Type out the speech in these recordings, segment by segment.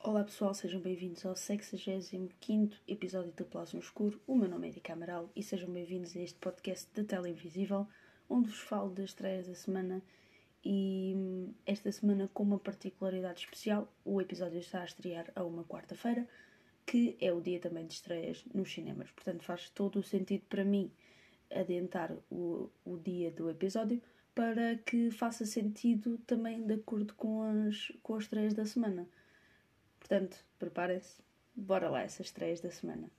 Olá pessoal, sejam bem-vindos ao 65 episódio do no Escuro. O meu nome é Erika Amaral e sejam bem-vindos a este podcast de Televisível, onde vos falo das estreias da semana e esta semana com uma particularidade especial. O episódio está a estrear a uma quarta-feira, que é o dia também de estreias nos cinemas. Portanto, faz todo o sentido para mim adiantar o, o dia do episódio para que faça sentido também de acordo com as, com as estreias da semana. Portanto, preparem-se, bora lá essas estreias da semana.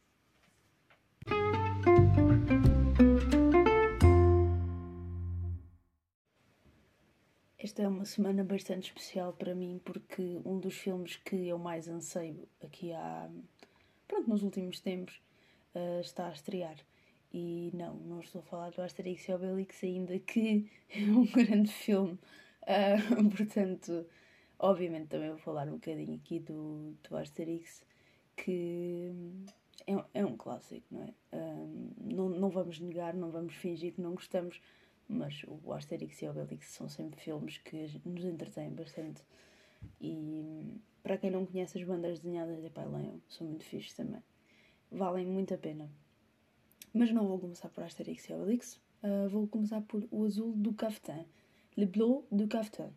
Esta é uma semana bastante especial para mim porque um dos filmes que eu mais anseio aqui há, pronto, nos últimos tempos uh, está a estrear. E não, não estou a falar do Asterix e Obelix ainda que é um grande filme. Uh, portanto, Obviamente também vou falar um bocadinho aqui do, do Asterix, que é, é um clássico, não é? Um, não, não vamos negar, não vamos fingir que não gostamos, mas o Asterix e o Obelix são sempre filmes que nos entretêm bastante. E para quem não conhece as bandas desenhadas de Pai Leão, são muito fixes também. Valem muito a pena. Mas não vou começar por Asterix e Obelix, uh, vou começar por O Azul do Caftan, Le Bleu du Caftan.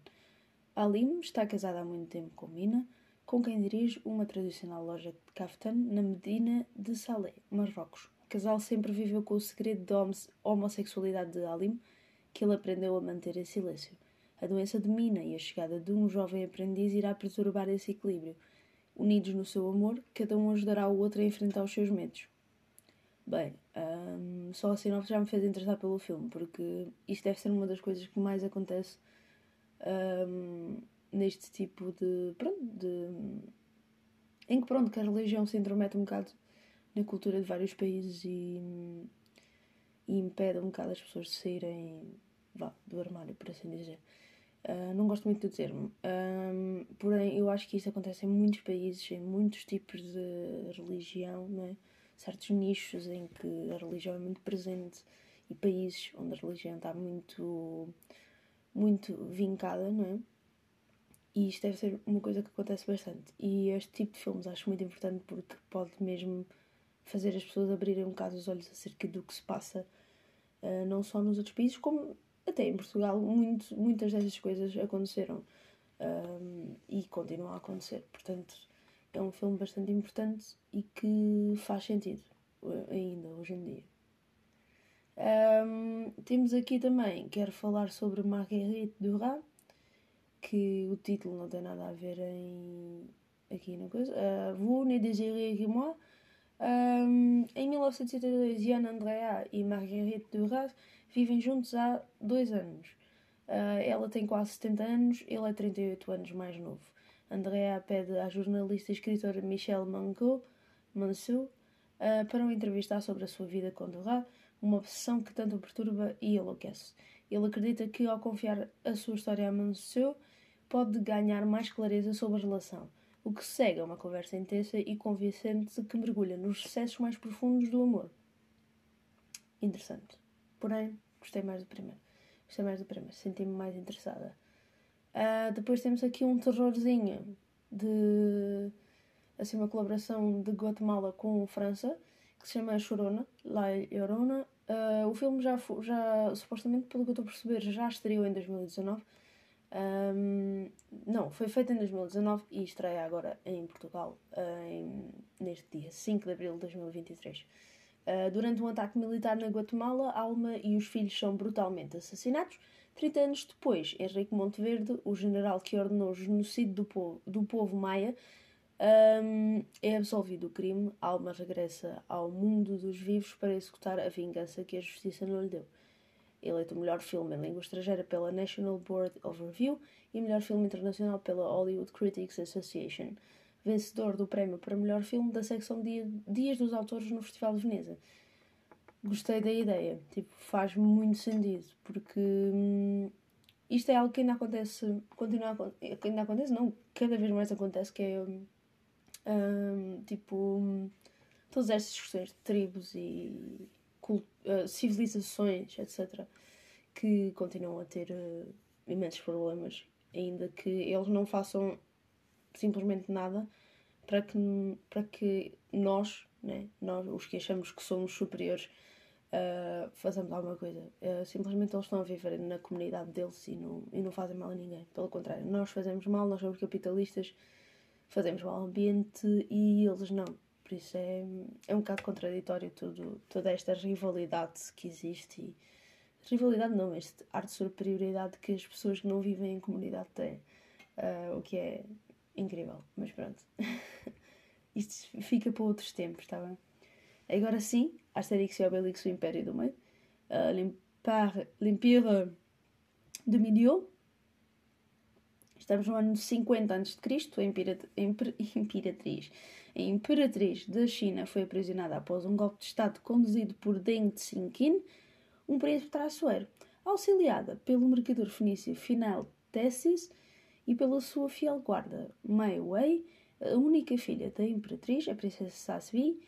Alim está casada há muito tempo com Mina, com quem dirige uma tradicional loja de kaftan na Medina de Salé, Marrocos. O casal sempre viveu com o segredo da homossexualidade de Alim, que ele aprendeu a manter em silêncio. A doença de Mina e a chegada de um jovem aprendiz irá perturbar esse equilíbrio. Unidos no seu amor, cada um ajudará o outro a enfrentar os seus medos. Bem, um, só a sinopse já me fez interessar pelo filme, porque isto deve ser uma das coisas que mais acontece um, neste tipo de. Pronto, de. em que pronto, que a religião se intromete um bocado na cultura de vários países e, e impede um bocado as pessoas de saírem vá, do armário, por assim dizer. Uh, não gosto muito do termo, um, porém eu acho que isso acontece em muitos países, em muitos tipos de religião, não é? certos nichos em que a religião é muito presente e países onde a religião está muito muito vincada, não é? E isto deve ser uma coisa que acontece bastante. E este tipo de filmes acho muito importante porque pode mesmo fazer as pessoas abrirem um bocado os olhos acerca do que se passa, uh, não só nos outros países, como até em Portugal. Muito, muitas dessas coisas aconteceram um, e continuam a acontecer. Portanto, é um filme bastante importante e que faz sentido eh, ainda hoje em dia. Um, temos aqui também, quero falar sobre Marguerite Duras, que o título não tem nada a ver em, aqui na coisa. Uh, Vous ne désirez que moi. Um, em 1972, Yann Andrea e Marguerite Duras vivem juntos há dois anos. Uh, ela tem quase 70 anos, ele é 38 anos mais novo. Andrea pede à jornalista e escritora Michelle Manco, Mansou uh, para uma entrevistar sobre a sua vida com Duras uma obsessão que tanto o perturba e enlouquece. Ele acredita que, ao confiar a sua história a Monsieur, pode ganhar mais clareza sobre a relação, o que segue a uma conversa intensa e convincente que mergulha nos recessos mais profundos do amor. Interessante. Porém, gostei mais do primeiro. Gostei mais do primeiro, senti-me mais interessada. Uh, depois temos aqui um terrorzinho de assim uma colaboração de Guatemala com França que se chama Chorona, La Llorona. Uh, o filme já, já, supostamente, pelo que eu estou a perceber, já estreou em 2019. Um, não, foi feito em 2019 e estreia agora em Portugal em, neste dia 5 de abril de 2023. Uh, durante um ataque militar na Guatemala, Alma e os filhos são brutalmente assassinados. 30 anos depois, Henrique Monteverde, o general que ordenou o genocídio do povo, do povo maia, um, é absolvido do crime, Alma regressa ao mundo dos vivos para executar a vingança que a justiça não lhe deu. Eleito o melhor filme em língua estrangeira pela National Board of Review e melhor filme internacional pela Hollywood Critics Association. Vencedor do prémio para melhor filme da secção Dia, Dias dos Autores no Festival de Veneza. Gostei da ideia, tipo, faz muito sentido, porque hum, isto é algo que ainda acontece, continua que ainda acontece, não, cada vez mais acontece, que é hum, Um, tipo, todas estas questões de tribos e civilizações, etc., que continuam a ter uh, imensos problemas, ainda que eles não façam simplesmente nada para que, para que nós, né, nós, os que achamos que somos superiores, uh, fazemos alguma coisa. Uh, simplesmente eles estão a viver na comunidade deles e não, e não fazem mal a ninguém. Pelo contrário, nós fazemos mal, nós somos capitalistas, fazemos mal ao ambiente e eles não. Por isso é, é um bocado contraditório tudo, toda esta rivalidade que existe. E, rivalidade não, este arte de superioridade que as pessoas que não vivem em comunidade têm. Uh, o que é incrível, mas pronto. Isto fica para outros tempos, está bem? Agora sim, Asterix e Obelix, o Império do Meio. Uh, L'Empire de Milieu. Estamos no ano 50 a.C. A imperatriz, a imperatriz da China foi aprisionada após um golpe de Estado conduzido por Deng Xiaoping, um príncipe traiçoeiro, auxiliada pelo mercador fenício Final Tessis e pela sua fiel guarda Mei Wei, a única filha da imperatriz, a princesa Sassvi,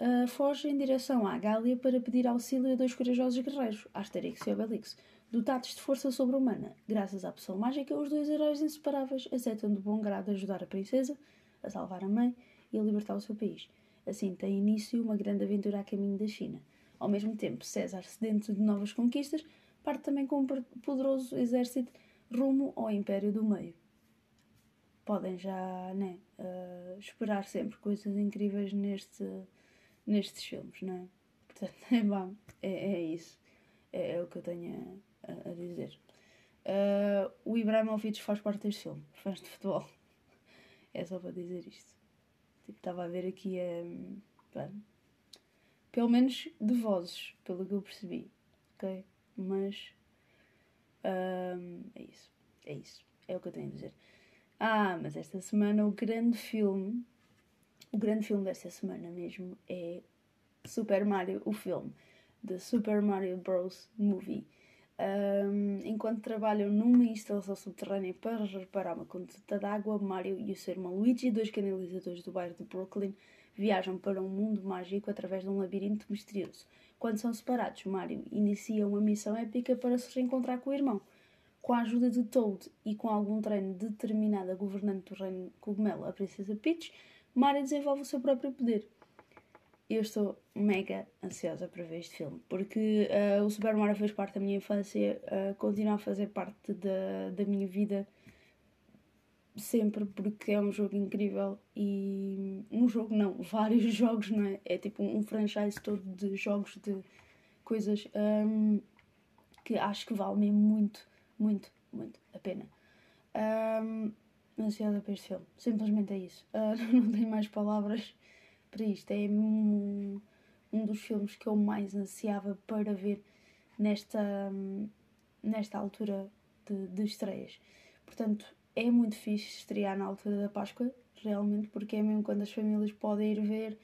uh, foge em direção à Gália para pedir auxílio a dois corajosos guerreiros, Asterix e Obelix. Dotados de força sobre-humana, graças à poção mágica, os dois heróis inseparáveis aceitam de bom grado ajudar a princesa, a salvar a mãe e a libertar o seu país. Assim tem início uma grande aventura a caminho da China. Ao mesmo tempo, César, sedento de novas conquistas, parte também com um poderoso exército rumo ao Império do Meio. Podem já né, uh, esperar sempre coisas incríveis neste, nestes filmes, não é? Portanto, é bom, é, é isso. É, é, o que eu tenho a, a dizer. Uh, o Ibrahimovic faz parte deste filme, fãs de futebol. É só para dizer isto. Tipo, estava a ver aqui um, bem, pelo menos de vozes, pelo que eu percebi. Ok? Mas um, é isso. É isso. É o que eu tenho a dizer. Ah, mas esta semana o grande filme, o grande filme desta semana mesmo é Super Mario, o filme, The Super Mario Bros. Movie. Um, enquanto trabalham numa instalação subterrânea para reparar uma conduta de água, Mario e o seu irmão Luigi, dois canalizadores do bairro de Brooklyn, viajam para um mundo mágico através de um labirinto misterioso. Quando são separados, Mario inicia uma missão épica para se reencontrar com o irmão. Com a ajuda de Toad e com algum treino determinado a governante do reino cogumelo, a princesa Peach, Mario desenvolve o seu próprio poder. Eu estou mega ansiosa para ver este filme, porque uh, o Super Mario fez parte da minha infância, uh, continua a fazer parte da, da minha vida sempre, porque é um jogo incrível e um jogo não, vários jogos, não é? É tipo um franchise todo de jogos de coisas um, que acho que vale mesmo muito muito, muito a pena. Um, ansiosa para este filme. Simplesmente é isso. Uh, não tenho mais palavras para isto. É um, um dos filmes que eu mais ansiava para ver nesta, nesta altura de, de estreias. Portanto, é muito fixe estrear na altura da Páscoa, realmente, porque é mesmo quando as famílias podem ir ver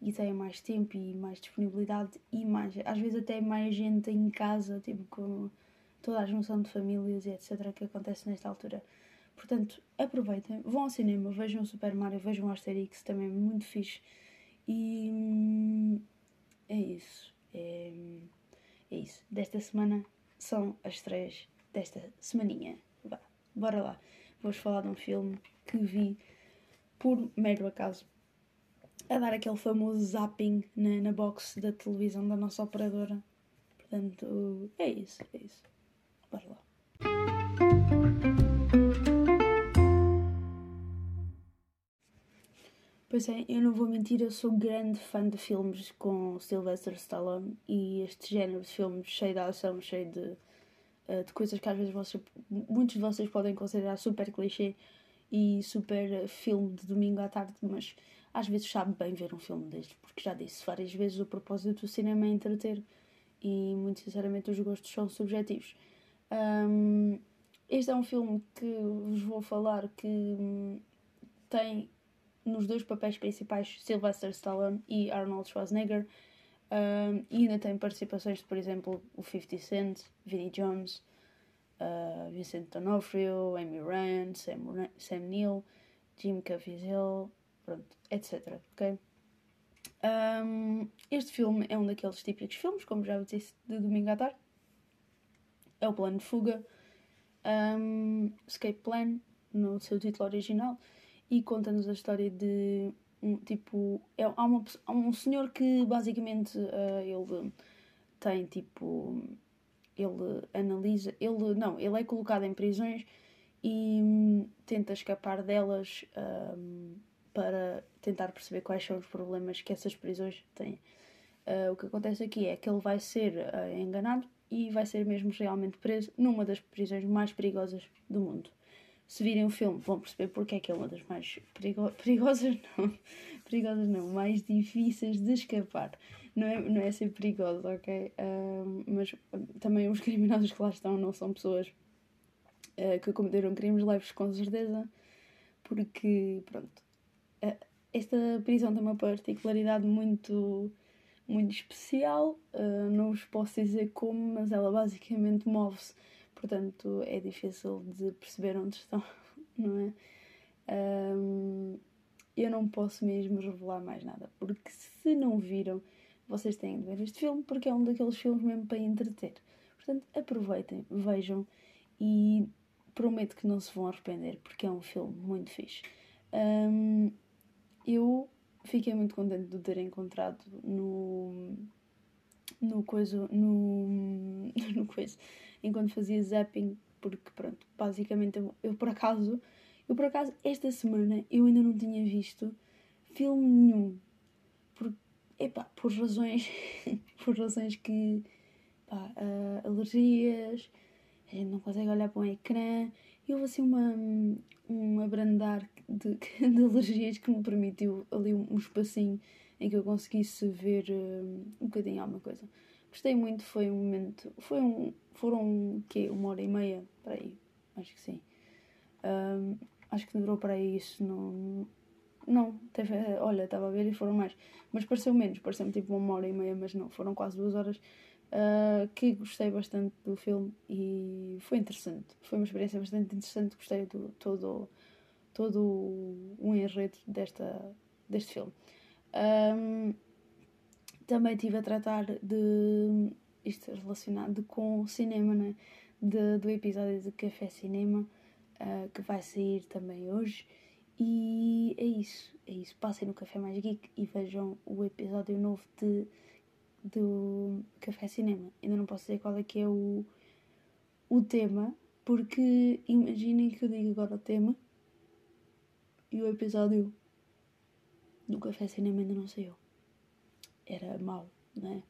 e têm mais tempo e mais disponibilidade e mais, às vezes até mais gente em casa, tipo com toda a junção de famílias e etc. que acontece nesta altura. Portanto, aproveitem, vão ao cinema, vejam o Super Mario, vejam o Asterix, também é muito fixe. E é isso. É, é isso. Desta semana são as três desta semaninha. Vá, bora lá. Vou-vos falar de um filme que vi por mero acaso a dar aquele famoso zapping na, na box da televisão da nossa operadora. Portanto, é isso, é isso. Bora lá. Pois é, eu não vou mentir, eu sou grande fã de filmes com Sylvester Stallone e este género de filmes cheio de ação, cheio de, eh, de coisas que às vezes vocês, muitos de vocês podem considerar super clichê e super filme de domingo à tarde, mas às vezes sabe bem ver um filme destes, porque já disse várias vezes o propósito do cinema é entreter e muito sinceramente os gostos são subjetivos. Um, este é um filme que vos vou falar que hum, tem nos dois papéis principais Sylvester Stallone e Arnold Schwarzenegger. Um, e ainda tem participações de, por exemplo, o 50 Cent, Vinnie Jones, uh, Vincent D'Onofrio, Amy Rand, Sam, Sam Neill, Jim Caviezel, pronto, etc. Ok? Um, este filme é um daqueles típicos filmes, como já disse, de domingo à tarde. É o Plano de Fuga, um, Escape Plan, no seu título original, e conta-nos a história de um tipo. É, há, uma, há um senhor que basicamente uh, ele tem tipo. Ele analisa. Ele, não, ele é colocado em prisões e um, tenta escapar delas um, para tentar perceber quais são os problemas que essas prisões têm. Uh, o que acontece aqui é que ele vai ser uh, enganado e vai ser mesmo realmente preso numa das prisões mais perigosas do mundo. Se virem o filme, vão perceber porque é que é uma das mais perigo perigosas, não, perigosas não, mais difíceis de escapar. Não é, não é ser perigosa, ok? Uh, mas também os criminosos que lá estão não são pessoas uh, que cometeram crimes leves, com certeza, porque, pronto, uh, esta prisão tem uma particularidade muito, muito especial, uh, não vos posso dizer como, mas ela basicamente move-se, portanto é difícil de perceber onde estão, não é? Um, eu não posso mesmo revelar mais nada, porque se não viram, vocês têm de ver este filme, porque é um daqueles filmes mesmo para entreter. Portanto, aproveitem, vejam e prometo que não se vão arrepender, porque é um filme muito fixe. Um, eu fiquei muito contente de o ter encontrado no. No coisa. no. no coisa. enquanto fazia zapping, porque pronto, basicamente eu, eu por acaso. Eu por acaso, esta semana, eu ainda não tinha visto filme nenhum. Por, epá, por razões. por razões que. Pá, uh, alergias a gente não consegue olhar para um ecrã. E houve assim uma, um abrandar de, de alergias que me permitiu ali um, um espacinho em que eu conseguisse ver um, um bocadinho alguma coisa. Gostei muito, foi um momento. Foi um, foram quê? Uma hora e meia? Para aí, acho que sim. Um, acho que durou para aí isso. Não, não teve, olha, estava a ver e foram mais. Mas pareceu menos, pareceu-me tipo uma hora e meia, mas não, foram quase duas horas uh, que gostei bastante do filme e foi interessante. Foi uma experiência bastante interessante, gostei do todo, todo o enredo desta, deste filme. Um, também estive a tratar de isto relacionado com cinema, né? de, do episódio de Café Cinema uh, que vai sair também hoje. E é isso, é isso. Passem no Café Mais Geek e vejam o episódio novo de do Café Cinema. Ainda não posso dizer qual é que é o, o tema, porque imaginem que eu digo agora o tema e o episódio do Café Cinema ainda não saiu. Era mau, não é?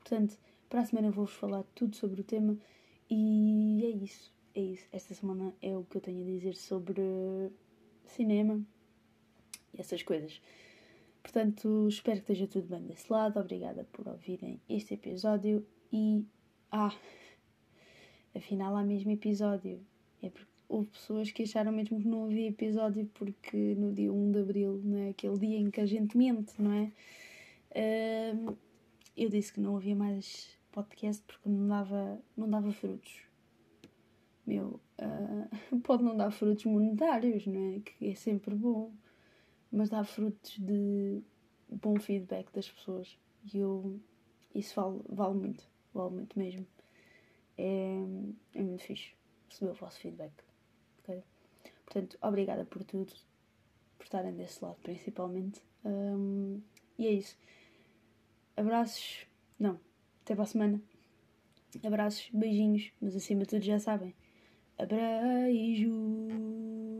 Portanto, para a semana vou-vos falar tudo sobre o tema e é isso. É isso. Esta semana é o que eu tenho a dizer sobre cinema e essas coisas. Portanto, espero que esteja tudo bem desse lado. Obrigada por ouvirem este episódio. E. Ah! Afinal, há mesmo episódio. É porque houve pessoas que acharam mesmo que não havia episódio porque no dia 1 de Abril, não é? aquele dia em que a gente mente, não é? Uh, eu disse que não havia mais podcast porque não dava, não dava frutos. Meu, uh, pode não dar frutos monetários, não é? Que é sempre bom mas dá frutos de bom feedback das pessoas e eu, isso vale, vale muito, vale muito mesmo. É, é muito fixe receber o vosso feedback. Portanto, obrigada por tudo, por estarem desse lado principalmente. Um, e é isso. Abraços. Não, até para a semana. Abraços, beijinhos, mas acima de tudo já sabem. Abraços.